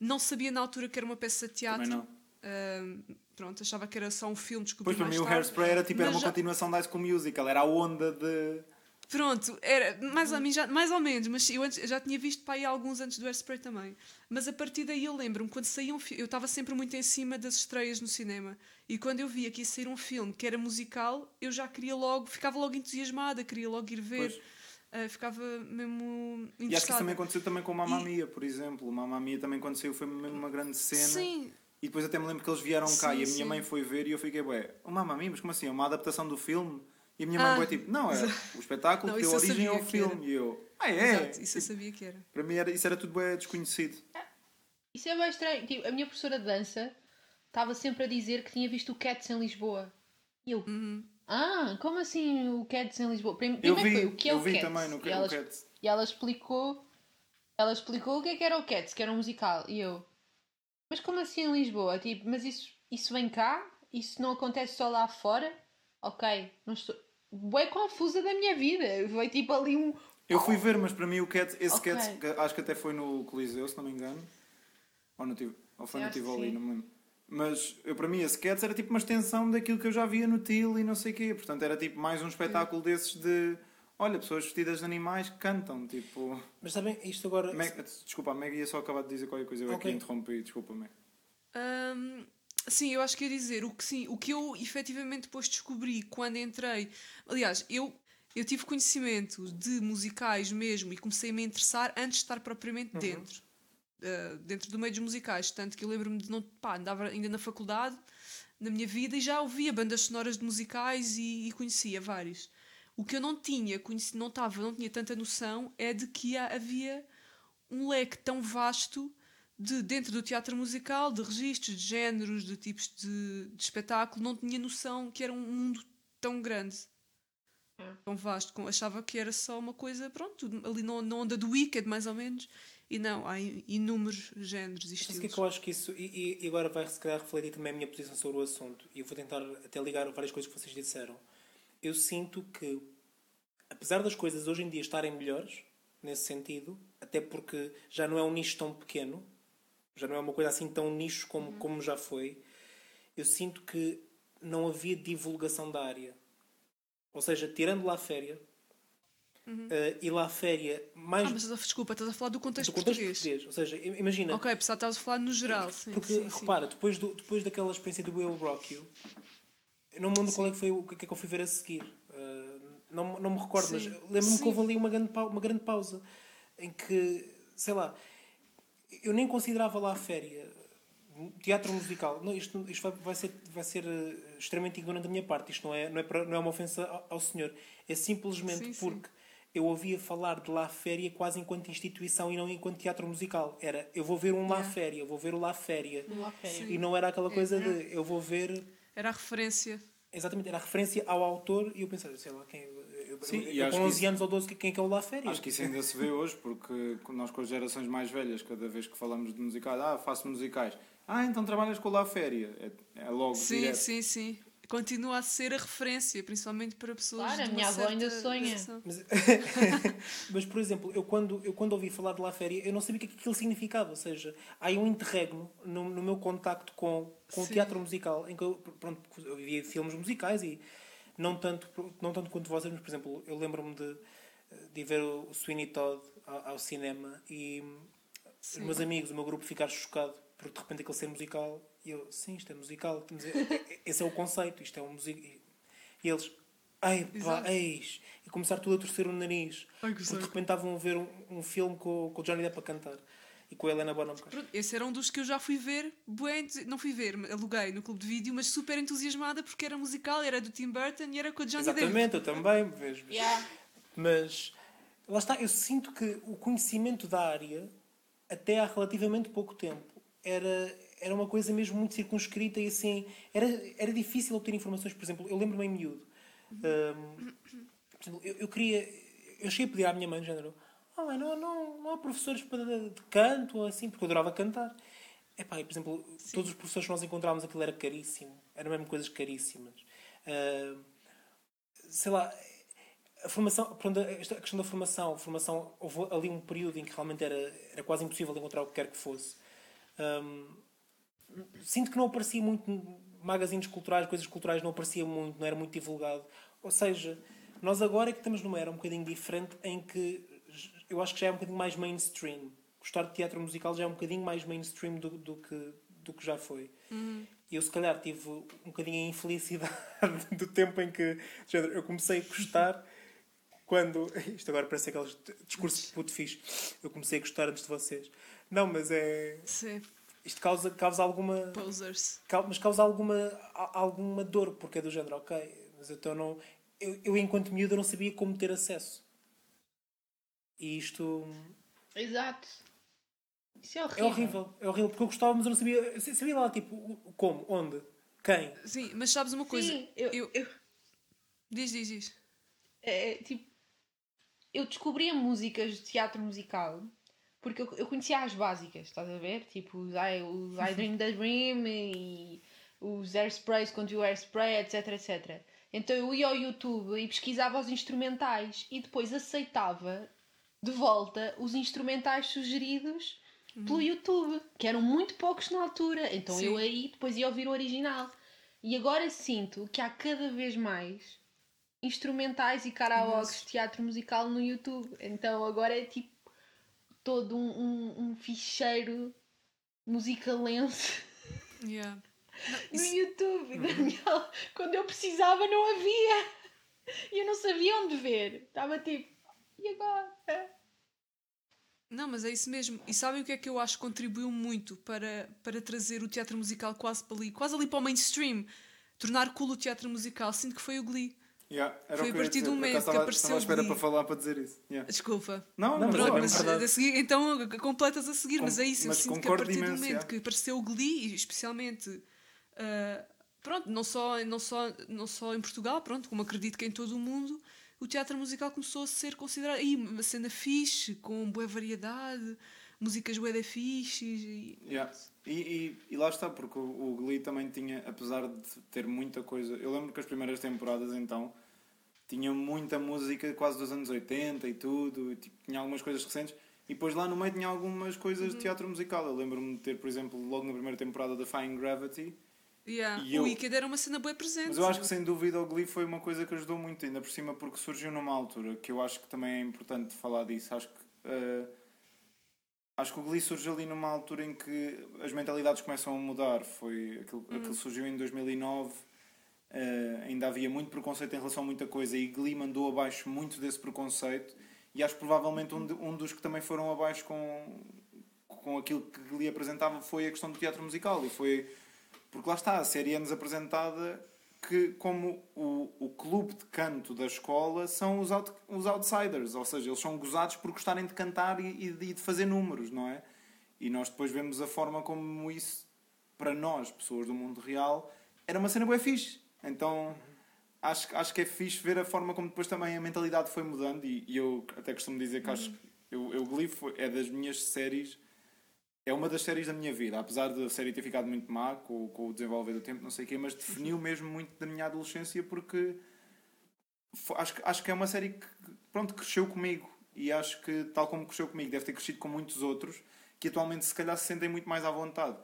Não sabia na altura que era uma peça de teatro. Também não. Ahm, pronto, achava que era só um filme, descobri Pois para mim o. Hairspray era tipo era uma já- continuação da High School Musical, era a onda de. Pronto, era mais ou, menos, já, mais ou menos, mas eu antes- já tinha visto para aí alguns antes do Hairspray também. Mas a partir daí eu lembro-me, quando saía um filme, eu estava sempre muito em cima das estreias no cinema. E quando eu via que ia sair um filme que era musical, eu já queria logo, ficava logo entusiasmada, queria logo ir ver. Ah, ficava mesmo E acho que isso interessada. também aconteceu também com Mamma Mia, por exemplo. Mamma Mia também quando saiu foi mesmo uma grande cena. Sim, E depois até me lembro que eles vieram cá Sim, e a minha sim. mãe foi ver e eu fiquei, ué, o Mamma Mia, mas como assim? É uma adaptação do filme? E a minha mãe Ah. foi tipo, não, é o espetáculo Não, deu eu origem ao filme. E eu, ah é? exato, isso eu sabia que era. Para mim era, isso era tudo bem desconhecido. Isso é bem estranho. Tipo, a minha professora de dança estava sempre a dizer que tinha visto o Cats em Lisboa. E eu, Uhum. ah, como assim o Cats em Lisboa? Prim- Eu Primeiro vi, foi o que é eu o vi Cats? também no e, ela, Cats. e ela explicou, ela explicou o que é que era o Cats, que era um musical. E eu, mas como assim em Lisboa? Tipo, mas isso, isso vem cá? Isso não acontece só lá fora? Ok, não estou. Bué confusa da minha vida. Foi tipo ali um. Eu fui ver, mas para mim o Cats, esse Ok. Cats, que acho que até foi no Coliseu, se não me engano. Ou, no, ou foi Eu no Tivoli, sim. não me lembro. Mas eu, para mim esse Cats era tipo uma extensão daquilo que eu já via no Til e não sei o quê. Portanto era tipo mais um espetáculo desses de... Olha, pessoas vestidas de animais que cantam, tipo... Mas sabem, isto agora. Meg- Desculpa, a Meg ia só acabar de dizer qualquer coisa, eu Ok. aqui interrompi, desculpa, Meg. Hum, sim, eu acho que ia dizer o que sim, o que eu efetivamente depois descobri quando entrei. Aliás, eu, eu tive conhecimento de musicais mesmo e comecei a me interessar antes de estar propriamente dentro. uh, dentro do meio dos musicais. Tanto que eu lembro-me de não. pá, andava ainda na faculdade, na minha vida, e já ouvia bandas sonoras de musicais e, e conhecia vários. O que eu não tinha, conheci, não, tava, não tinha tanta noção é de que havia um leque tão vasto de, dentro do teatro musical, de registros, de géneros, de tipos de, de espetáculo, não tinha noção que era um mundo tão grande. É. Tão vasto. Achava que era só uma coisa, pronto, ali na, na onda do Wicked, mais ou menos. E não, há in- inúmeros géneros e Mas o que é estilos. que eu acho que isso. E, e- e agora vai se calhar refletir também a minha posição sobre o assunto. E eu vou tentar até ligar várias coisas que vocês disseram. Eu sinto que, apesar das coisas hoje em dia estarem melhores, nesse sentido, até porque já não é um nicho tão pequeno, já não é uma coisa assim tão nicho como, como já foi, eu sinto que não havia divulgação da área. Ou seja, tirando lá a féria, eh, e lá a féria mais Ah, mas estás desculpa, estás a falar do contexto, do contexto português. português. Ou seja, im- imagina. Ok, pessoal, estavas a falar no geral. Sim, Porque, sim, sim. repara, depois, do, depois daquela experiência do Will Rock You, eu não me lembro qual é que foi o que é que eu fui ver a seguir. Uh, não, não me recordo, mas lembro-me que houve ali uma grande, uma grande pausa em que, sei lá, eu nem considerava lá a féria teatro musical. Não, isto, isto vai, vai ser, vai ser uh, extremamente ignorante da minha parte. Isto não é, não é, para- não é uma ofensa ao, ao senhor. É simplesmente Sim, sim. porque eu ouvia falar de La Féria quase enquanto instituição e não enquanto teatro musical. Era, eu vou ver um La Yeah. Féria, vou ver o La Féria. La Féria. E não era aquela coisa de eu vou ver Era a referência. Exatamente, era a referência ao autor e eu pensei, sei lá, quem eu, Sim, eu, eu com que 11 isso- anos ou 12, quem é que é o La Féria? Acho que isso ainda se vê hoje, porque nós com as gerações mais velhas, cada vez que falamos de musicais, ah, faço musicais. Ah, então trabalhas com o La Féria. É, é logo Sim, direto. sim, sim. Continua a ser a referência, principalmente para pessoas. Claro, a de uma minha avó ainda sonha. Mas, [LAUGHS] mas, por exemplo, eu quando, eu quando ouvi falar de La Féria, eu não sabia o que é que aquilo significava. Ou seja, há aí um interregno no, no meu contacto com, com o Sim. teatro musical, em que eu, pronto, eu via filmes musicais e não tanto, não tanto quanto vocês, mas, por exemplo, eu lembro-me de, de ver o Sweeney Todd ao, ao cinema e os meus amigos, o meu grupo, ficar chocado por de repente aquele ser musical. E eu, sim, isto é musical. É- é- [LAUGHS] Esse é o conceito, isto é um musical. E eles, ai pá, eis. E começar tudo a torcer o nariz. Ai, que porque de repente estavam a ver um, um filme com, com o Johnny Depp a cantar. E com a Helena Bonham Carter. Esse era um dos que eu já fui ver, não fui ver, aluguei no clube de vídeo, mas super entusiasmada porque era musical, era do Tim Burton e era com a Johnny Depp. Exatamente, eu também. Vejo. Yeah. Mas lá está, eu sinto que o conhecimento da área, até há relativamente pouco tempo, era, era uma coisa mesmo muito circunscrita e assim. Era, era difícil obter informações. Por exemplo, eu lembro-me em miúdo. por exemplo, eu, eu queria. Eu cheguei a pedir à minha mãe, género. Ah, mãe, não, não, não há professores de, de canto ou assim, porque eu adorava cantar. Epá, e, por exemplo, todos os professores que nós encontrávamos, aquilo era caríssimo. Eram mesmo coisas caríssimas. Hum, sei lá, a formação, pronto, esta- a questão da formação, formação, houve ali um período em que realmente era, era quase impossível encontrar o que quer que fosse. Hum, sinto que não aparecia muito magazines culturais, coisas culturais não aparecia muito, não era muito divulgado. Ou seja, nós agora é que estamos numa era um bocadinho diferente em que eu acho que já é um bocadinho mais mainstream. Gostar de teatro musical já é um bocadinho mais mainstream do, do, que, do que já foi. E eu, se calhar, tive um bocadinho a infelicidade [LAUGHS] do tempo em que género, eu comecei a gostar quando. [LAUGHS] Isto agora parece aqueles discursos de puto fixe. Eu comecei a gostar antes de vocês. Não, mas é. Sim, Isto causa, causa alguma. posers. Mas causa alguma, a- alguma dor, porque é do género, ok. Mas então não. Eu, eu enquanto miúdo, não sabia como ter acesso. E isto. Exato. Isso é horrível. É horrível. É horrível, porque eu gostava, mas eu não sabia. eu Sabia lá, tipo, como, onde, quem. Sim, mas sabes uma coisa? Sim, eu, eu- eu- Diz, diz, diz. é, tipo, eu descobria músicas de teatro musical porque eu, eu conhecia as básicas, estás a ver? Tipo, os I, os I Dream the Dream e os Airsprays contra o Airspray, etc, etc. Então eu ia ao YouTube e pesquisava os instrumentais e depois aceitava de volta os instrumentais sugeridos pelo YouTube, que eram muito poucos na altura. Então Sim. eu aí depois ia ouvir o original. E agora sinto que há cada vez mais instrumentais e karaokes de teatro musical no YouTube. Então agora é tipo todo um, um, um ficheiro musicalense Yeah. Não, [LAUGHS] no isso- YouTube. Na minha- Quando eu precisava não havia. E eu não sabia onde ver. Estava tipo, e agora? Não, mas é isso mesmo. E sabem o que é que eu acho que contribuiu muito para, para trazer o teatro musical quase para ali, quase ali para o mainstream, tornar cool o teatro musical? Sinto que foi o Glee. Yeah, era Foi a eu partir do momento que apareceu Estava à espera para falar para dizer isso. Yeah. Desculpa. Não, Não, não, mas não, é Pronto, mas verdade. a seguir, então completas a seguir, Com- mas é isso, eu mas sinto que a partir do imenso, momento já. que apareceu o Glee, e especialmente, ah, pronto, não só, não, só, não só em Portugal, pronto, como acredito que em todo o mundo, o teatro musical começou a ser considerado aí, uma cena fixe, com boa variedade, músicas bué da fixes e... Yeah. E, e, e lá está, porque o, o Glee também tinha, apesar de ter muita coisa. Eu lembro que as primeiras temporadas então tinham muita música quase dos anos 80 e tudo, e, tipo, tinha algumas coisas recentes. E depois lá no meio tinha algumas coisas de teatro musical. Eu lembro-me de ter, por exemplo, logo na primeira temporada da Fine Gravity. Yeah. E o Wicked era uma cena boa presente. Mas eu acho que sem dúvida o Glee foi uma coisa que ajudou muito, ainda por cima, porque surgiu numa altura que eu acho que também é importante falar disso. Acho que. eh, Acho que o Glee surgiu ali numa altura em que as mentalidades começam a mudar. Foi aquilo, aquilo surgiu em 2009. eh, ainda havia muito preconceito em relação a muita coisa e Glee mandou abaixo muito desse preconceito. E acho que provavelmente um, de- um dos que também foram abaixo com, com aquilo que Glee apresentava foi a questão do teatro musical. E foi porque lá está, a série é-nos apresentada que como o, o clube de canto da escola são os, out, os outsiders, ou seja, eles são gozados por gostarem de cantar e, e de- fazer números, não é? E nós depois vemos a forma como isso, para nós, pessoas do mundo real, era uma cena bem fixe. Então acho, acho que é fixe ver a forma como depois também a mentalidade foi mudando e, e eu até costumo dizer que acho que eu, eu Glee foi- é das minhas séries é uma das séries da minha vida, apesar de a série ter ficado muito má com, com o desenvolver do tempo, não sei o quê, mas definiu mesmo muito da minha adolescência porque acho, que- acho que é uma série que pronto, cresceu comigo e acho que tal como cresceu comigo deve ter crescido com muitos outros que atualmente se calhar se sentem muito mais à vontade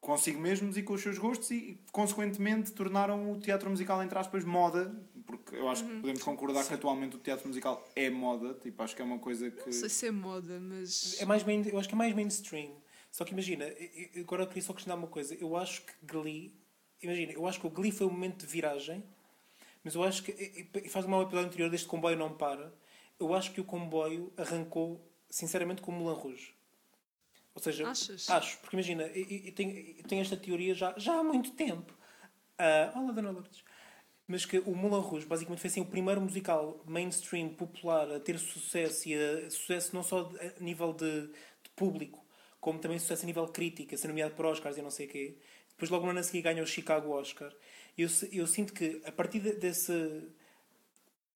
consigo mesmos e com os seus gostos e consequentemente tornaram o teatro musical entre aspas moda porque eu acho que podemos concordar que atualmente o teatro musical é moda tipo, acho que é uma coisa que Não sei se é moda, mas. É mais main, eu acho que é mais mainstream. Só que imagina, agora eu queria só questionar uma coisa. Eu acho que Glee. Imagina, eu acho que o Glee foi um momento de viragem, mas eu acho que. e- faz mal o episódio anterior deste comboio não para. Eu acho que o comboio arrancou, sinceramente, com o Moulin Rouge. Ou seja, Achas? acho, porque imagina, eu, tenho, eu tenho esta teoria já, já há muito tempo. Ah, olá, Dona Lourdes. Mas que o Moulin Rouge basicamente foi assim, o primeiro musical mainstream popular a ter sucesso e a, sucesso não só de- a nível de, de público, como também sucesso a nível crítico, a ser nomeado para Oscars e não sei o quê. Depois logo no ano a seguir ganha o Chicago Oscar. Eu, eu sinto que a partir de- desse...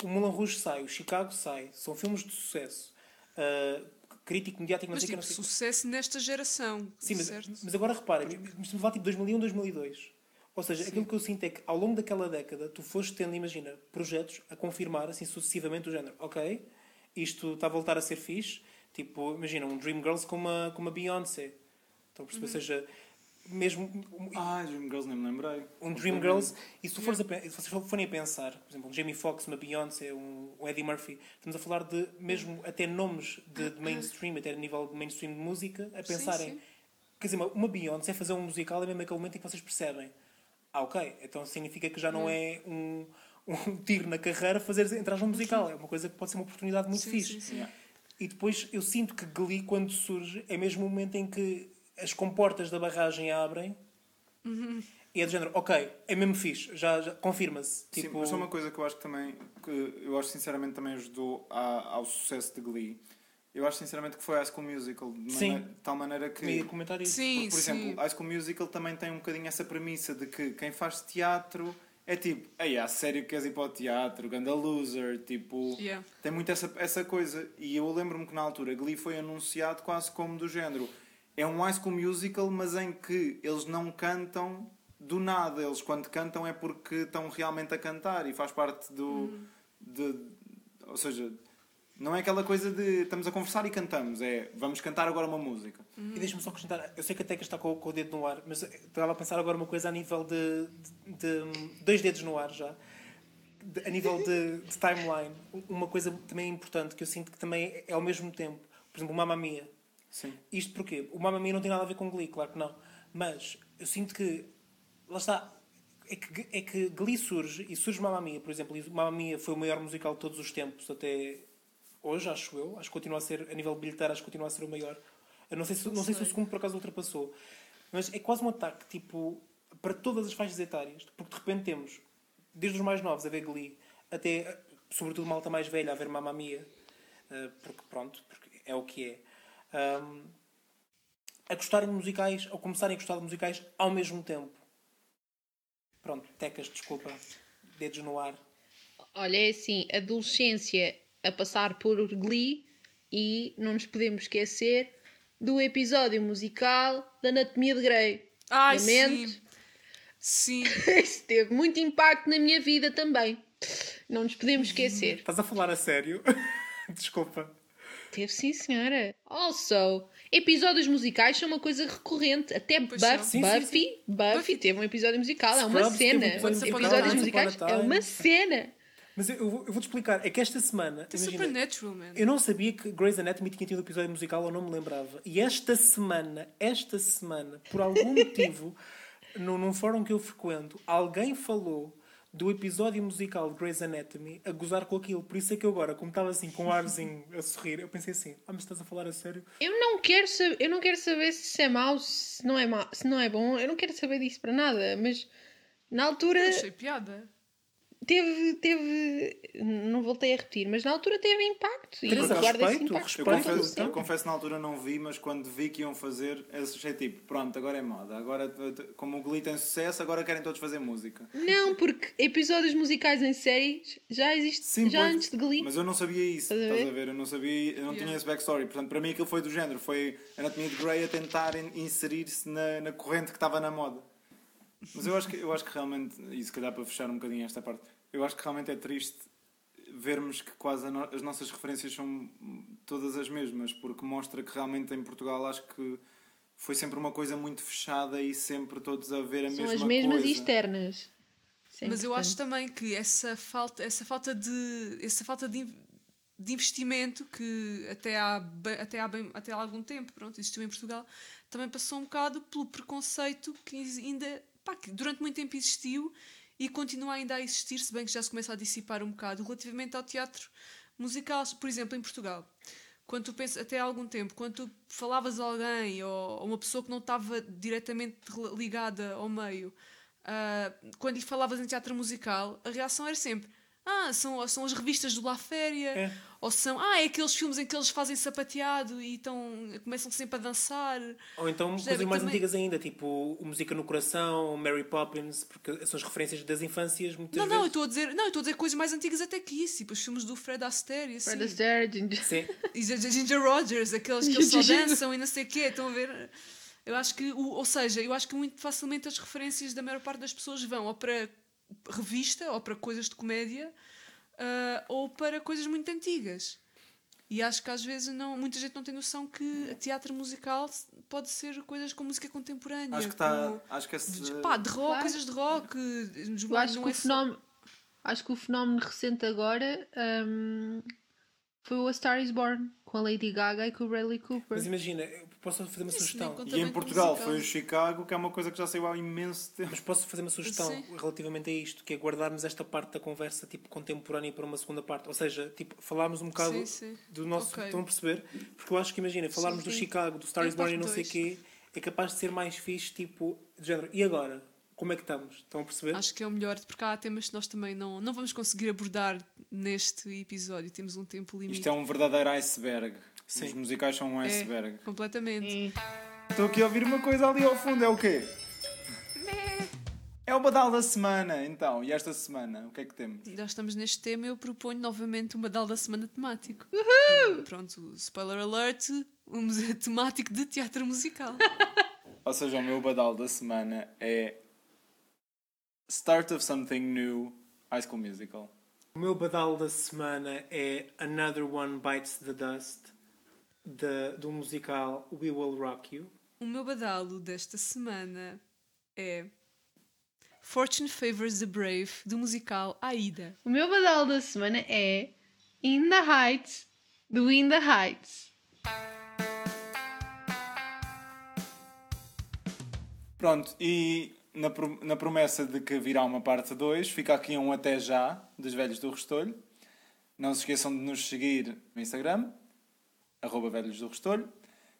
O Moulin Rouge sai, o Chicago sai, são filmes de sucesso. ah, crítico, mediático, não Mas sei o quê, tipo, não sei sucesso nesta geração. Sim, mas, mas agora repara, estamos a falar tipo 2001, 2002. Ou seja, aquilo que eu sinto é que ao longo daquela década tu foste tendo, imagina, projetos a confirmar assim sucessivamente o género. Ok, isto está a voltar a ser fixe. Tipo, imagina, um Dreamgirls com uma, com uma Beyoncé. Estão a perceber? Ou seja, mesmo ah, Dreamgirls nem me lembrei um Dreamgirls, e se, tu fores a, pe- se vocês forem a pensar, por exemplo, um Jamie Foxx, uma Beyoncé, um, um Eddie Murphy, estamos a falar de mesmo até nomes de, de mainstream, até a nível de mainstream de música, a pensarem. sim. Quer dizer, uma, uma Beyoncé fazer um musical é mesmo aquele momento em que vocês percebem. Ah, ok, então significa que já não é um, [LAUGHS] um tiro na carreira fazer entrar num musical. É uma coisa que pode ser uma oportunidade muito Sim, fixe. sim, sim. Yeah. E depois eu sinto que Glee, quando surge, é mesmo o momento em que as comportas da barragem abrem e é do género, ok, é mesmo fixe, já, já confirma-se. Sim, Tipo, mas só uma coisa que eu acho que também, que eu acho sinceramente também ajudou a- ao sucesso de Glee. Eu acho sinceramente que foi High School Musical, de, Sim. maneira- de tal maneira que. ia comentar isso. Sim, Por sim. exemplo, High School Musical também tem um bocadinho essa premissa de que quem faz teatro é tipo, ei, há sério que queres ir para o teatro, ganda loser, tipo. Yeah. Tem muito essa, essa coisa. E eu lembro-me que na altura Glee foi anunciado quase como do género. É um high school musical, mas em que eles não cantam do nada. Eles quando cantam é porque estão realmente a cantar e faz parte do. De, ou seja, não é aquela coisa de estamos a conversar e cantamos. É vamos cantar agora uma música. E deixa-me só acrescentar, eu sei que a Teca está com, com o dedo no ar, mas estava a pensar agora uma coisa a nível de, de- de- dois dedos no ar já. De- a nível de, de timeline, uma coisa também importante que eu sinto que também é ao mesmo tempo, por exemplo, o Mamma Mia. Sim. Isto porquê? O Mamma Mia não tem nada a ver com Glee, claro que não. Mas eu sinto que, lá está, é que, é que Glee surge, e surge Mamma Mia, por exemplo, e Mamma Mia foi o maior musical de todos os tempos, até hoje, acho eu. Acho que continua a ser, a nível bilheteiro, acho que continua a ser o maior. Eu não sei se, não sei se o segundo por acaso ultrapassou. Mas é quase um ataque, tipo, para todas as faixas etárias. Porque de repente temos, desde os mais novos a ver Glee, até, sobretudo, malta mais velha a ver Mamma Mia. Uh, porque, pronto, porque é o que é. Um, a gostarem de musicais, ou começarem a gostar de musicais ao mesmo tempo. Pronto, tecas, desculpa. Dedos no ar. Olha, é assim, adolescência a passar por Glee e não nos podemos esquecer do episódio musical da Anatomia de Grey. Ai, Lamento. sim. Sim. [LAUGHS] Isso teve muito impacto na minha vida também. Não nos podemos esquecer. Estás a falar a sério? [LAUGHS] desculpa. Teve sim, senhora. Also, episódios musicais são uma coisa recorrente. Até Buff- são. Sim, sim, Buffy, Buffy teve um episódio musical. É uma Scrubs teve um cena. episódio musical, Episódios musicais é uma cena. Mas eu, eu vou- eu vou-te explicar. É que esta semana. The imagina, Supernatural, man. Eu não sabia que Grey's Anatomy tinha tido um episódio musical, eu não me lembrava. E esta semana, esta semana, por algum [LAUGHS] motivo, no, num fórum que eu frequento, alguém falou do episódio musical de Grey's Anatomy a gozar com aquilo. Por isso é que eu agora, como estava assim com um arzinho a sorrir, eu pensei assim: ah, mas estás a falar a sério? Eu não quero saber, eu não quero saber se isso é mau, se não é mau, se não é bom. Eu não quero saber disso para nada, mas na altura Achei piada. Teve, teve. Não voltei a repetir, mas na altura teve impacto. E Teresa, guarda respeito, impacto. Eu respeito. todo confesso, eu confesso na altura não vi, mas quando vi que iam fazer, achei tipo, pronto, agora é moda. Agora, como o Glee tem sucesso, agora querem todos fazer música. Não, porque episódios musicais em séries já existe Sim, já pois, antes de Glee. Mas eu não sabia isso, Estás a estás ver? a ver? Eu não sabia, eu não Yeah. tinha esse backstory. Portanto, para mim aquilo foi do género. Foi Anatomia de Grey a tentar in- inserir-se na, na corrente que estava na moda. Mas eu acho que, eu acho que realmente, e se calhar para fechar um bocadinho esta parte, eu acho que realmente é triste vermos que quase no- as nossas referências são todas as mesmas, porque mostra que realmente em Portugal acho que foi sempre uma coisa muito fechada e sempre todos a ver a São mesma as mesmas coisa. e externas. Isso é Mas eu acho também que essa falta, essa falta de, essa falta de, in- de investimento que até há, até, há bem, até há algum tempo pronto, existiu em Portugal, também passou um bocado pelo preconceito que ainda pá, que durante muito tempo existiu e continua ainda a existir, se bem que já se começa a dissipar um bocado relativamente ao teatro musical, por exemplo, em Portugal. Quando tu pensas, até há algum tempo, quando tu falavas a alguém ou ou uma pessoa que não estava diretamente ligada ao meio, ah, quando lhe falavas em teatro musical, a reação era sempre: Ah, são, são as revistas do La Féria, É. ou são, ah, é aqueles filmes em que eles fazem sapateado e estão, começam sempre a dançar. Ou então Percebe? coisas mais Também- antigas ainda, tipo o Música no Coração, Mary Poppins, porque são as referências das infâncias muitas Não, não, eu vezes. estou a dizer, não, eu estou a dizer coisas mais antigas até que isso, tipo os filmes do Fred Astaire e assim. Fred Astaire, Ginger- Sim. [LAUGHS] E Ginger Ginger Rogers, aqueles que eles só dançam e não sei o quê, estão a ver? Eu acho que, ou seja, eu acho que muito facilmente as referências da maior parte das pessoas vão ou para revista, ou para coisas de comédia, ah, ou para coisas muito antigas. E acho que às vezes não, muita gente não tem noção que teatro musical pode ser coisas com música contemporânea. Acho que está. Acho que esse. Pá, de rock, Claro. coisas de rock. Eu acho não que, é o só- fenómeno, acho que o fenómeno recente agora hum, foi o A Star is Born, com a Lady Gaga e com o Bradley Cooper. Mas imagina, posso fazer uma Isso nem sugestão. conta E em Portugal musical. foi o Chicago, que é uma coisa que já saiu há imenso tempo. Mas posso fazer uma sugestão Sim. relativamente a isto, que é guardarmos esta parte da conversa tipo contemporânea para uma segunda parte. Ou seja, tipo, falarmos um bocado Sim, sim. do nosso. Ok. Estão a perceber? Porque eu acho que imagina, falarmos do sim. Chicago, do Star is Born e parte não sei o dois. quê, é capaz de ser mais fixe, tipo, de género. E agora? Como é que estamos? Estão a perceber? Acho que é o melhor, porque há temas que nós também não, não vamos conseguir abordar neste episódio. Temos um tempo limite. Isto é um verdadeiro iceberg. Sim. Os musicais são um É, iceberg. completamente. E- Estou aqui a ouvir uma coisa ali ao fundo, é o quê? É o badal da semana, então. E esta semana, o que é que temos? Já estamos neste tema, eu proponho novamente um badal da semana temático. Pronto, spoiler alert, um museu [LAUGHS] temático de teatro musical. [LAUGHS] Ou seja, o meu badal da semana é Start of Something New, High School Musical. O meu badal da semana é Another One Bites the Dust, da- do musical We Will Rock You. O meu badalo desta semana é Fortune Favors the Brave, do musical Aida. O meu badal da semana é In the Heights, do In the Heights. Pronto, e na, pro- na promessa de que virá uma parte 2, fica aqui um até já dos Velhos do Restolho. Não se esqueçam de nos seguir no Instagram, arroba Velhos do Restolho.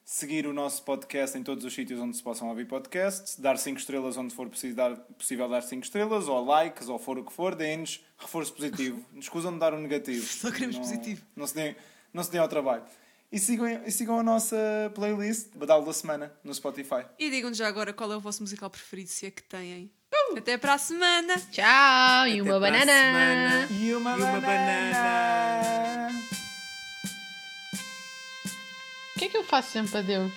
Seguir o nosso podcast em todos os sítios onde se possam ouvir podcasts. Dar 5 estrelas onde for dar, possível dar 5 estrelas, ou likes, ou for o que for. Deem-nos reforço positivo. [LAUGHS] Nos escusam de dar um negativo. Só queremos não, positivo. Não se, deem, não se deem ao trabalho. E sigam, e sigam a nossa playlist, Badalo da Semana, no Spotify. E digam-nos já agora qual é o vosso musical preferido, se é que têm. Até para a semana! Tchau! E uma para a banana! E uma, E uma banana. O que que eu faço sempre a Deus?